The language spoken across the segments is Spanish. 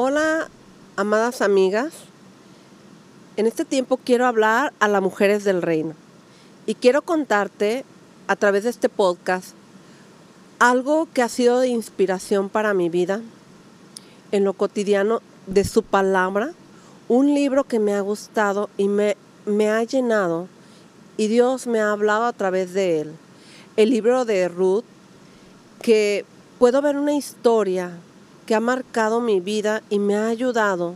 Hola, amadas amigas. En este tiempo quiero hablar a las mujeres del reino y quiero contarte a través de este podcast algo que ha sido de inspiración para mi vida en lo cotidiano de su palabra, un libro que me ha gustado y me, me ha llenado y Dios me ha hablado a través de él. El libro de Ruth, que puedo ver una historia que ha marcado mi vida y me ha ayudado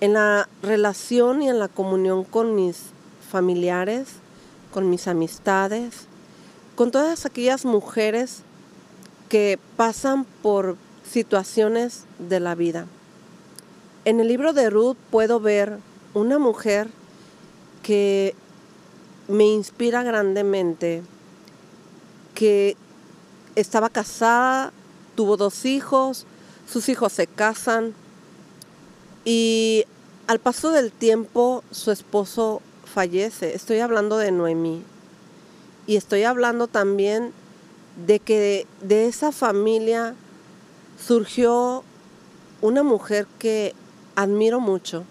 en la relación y en la comunión con mis familiares, con mis amistades, con todas aquellas mujeres que pasan por situaciones de la vida. En el libro de Ruth puedo ver una mujer que me inspira grandemente, que estaba casada, tuvo dos hijos, sus hijos se casan y al paso del tiempo su esposo fallece. Estoy hablando de Noemí. Y estoy hablando también de que de esa familia surgió una mujer que admiro mucho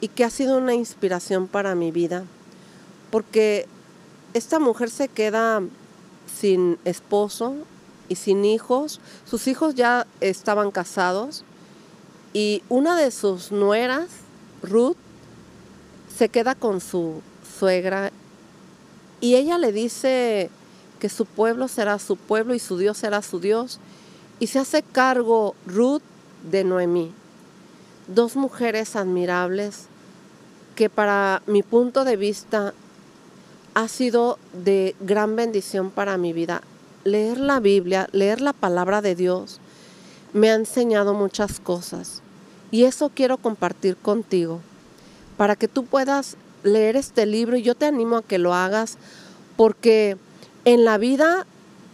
y que ha sido una inspiración para mi vida, porque esta mujer se queda sin esposo, y sin hijos. Sus hijos ya estaban casados y una de sus nueras, Ruth, se queda con su suegra y ella le dice que su pueblo será su pueblo y su Dios será su Dios y se hace cargo Ruth de Noemí. Dos mujeres admirables que para mi punto de vista ha sido de gran bendición para mi vida leer la Biblia, leer la palabra de Dios, me ha enseñado muchas cosas. Y eso quiero compartir contigo, para que tú puedas leer este libro y yo te animo a que lo hagas, porque en la vida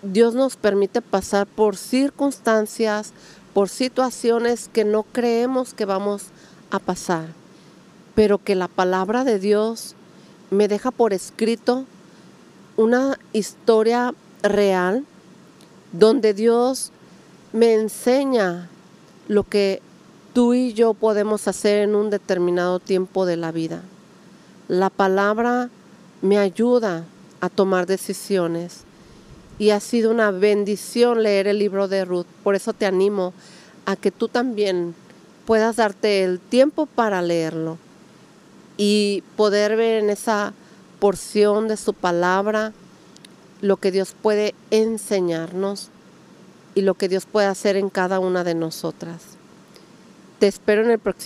Dios nos permite pasar por circunstancias, por situaciones que no creemos que vamos a pasar, pero que la palabra de Dios me deja por escrito una historia real donde Dios me enseña lo que tú y yo podemos hacer en un determinado tiempo de la vida. La palabra me ayuda a tomar decisiones y ha sido una bendición leer el libro de Ruth. Por eso te animo a que tú también puedas darte el tiempo para leerlo y poder ver en esa porción de su palabra lo que Dios puede enseñarnos y lo que Dios puede hacer en cada una de nosotras. Te espero en el próximo